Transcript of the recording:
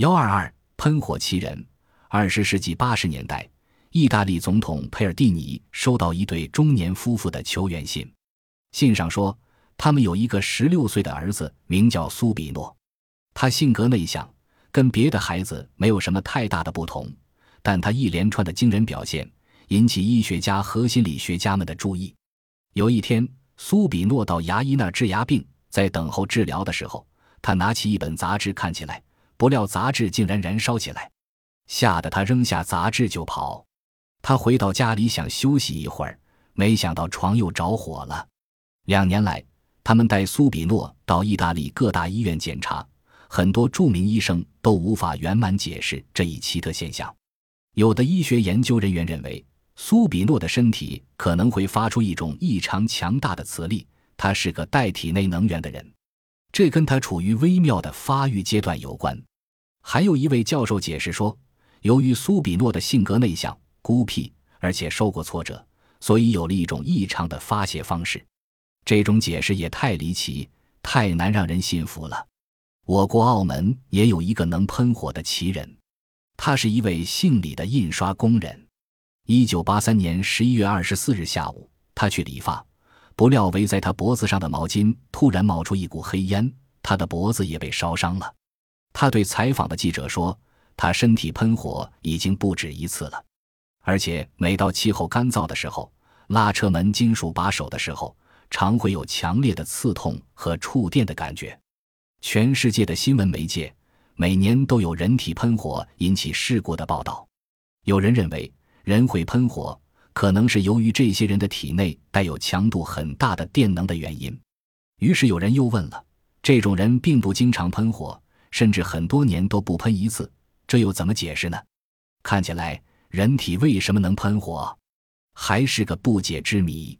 幺二二喷火奇人。二十世纪八十年代，意大利总统佩尔蒂尼收到一对中年夫妇的求援信，信上说他们有一个十六岁的儿子，名叫苏比诺。他性格内向，跟别的孩子没有什么太大的不同，但他一连串的惊人表现引起医学家和心理学家们的注意。有一天，苏比诺到牙医那儿治牙病，在等候治疗的时候，他拿起一本杂志看起来，不料杂志竟然燃烧起来。吓得他扔下杂志就跑，他回到家里想休息一会儿，没想到床又着火了。两年来，他们带苏比诺到意大利各大医院检查，很多著名医生都无法圆满解释这一奇特现象。有的医学研究人员认为，苏比诺的身体可能会发出一种异常强大的磁力，他是个带体内能源的人，这跟他处于微妙的发育阶段有关。还有一位教授解释说。由于苏比诺的性格内向、孤僻，而且受过挫折，所以有了一种异常的发泄方式。这种解释也太离奇，太难让人信服了。我国澳门也有一个能喷火的奇人，他是一位姓李的印刷工人。一九八三年十一月二十四日下午，他去理发，不料围在他脖子上的毛巾突然冒出一股黑烟，他的脖子也被烧伤了。他对采访的记者说。他身体喷火已经不止一次了，而且每到气候干燥的时候，拉车门金属把手的时候，常会有强烈的刺痛和触电的感觉。全世界的新闻媒介每年都有人体喷火引起事故的报道。有人认为，人会喷火可能是由于这些人的体内带有强度很大的电能的原因。于是有人又问了：这种人并不经常喷火，甚至很多年都不喷一次。这又怎么解释呢？看起来人体为什么能喷火，还是个不解之谜。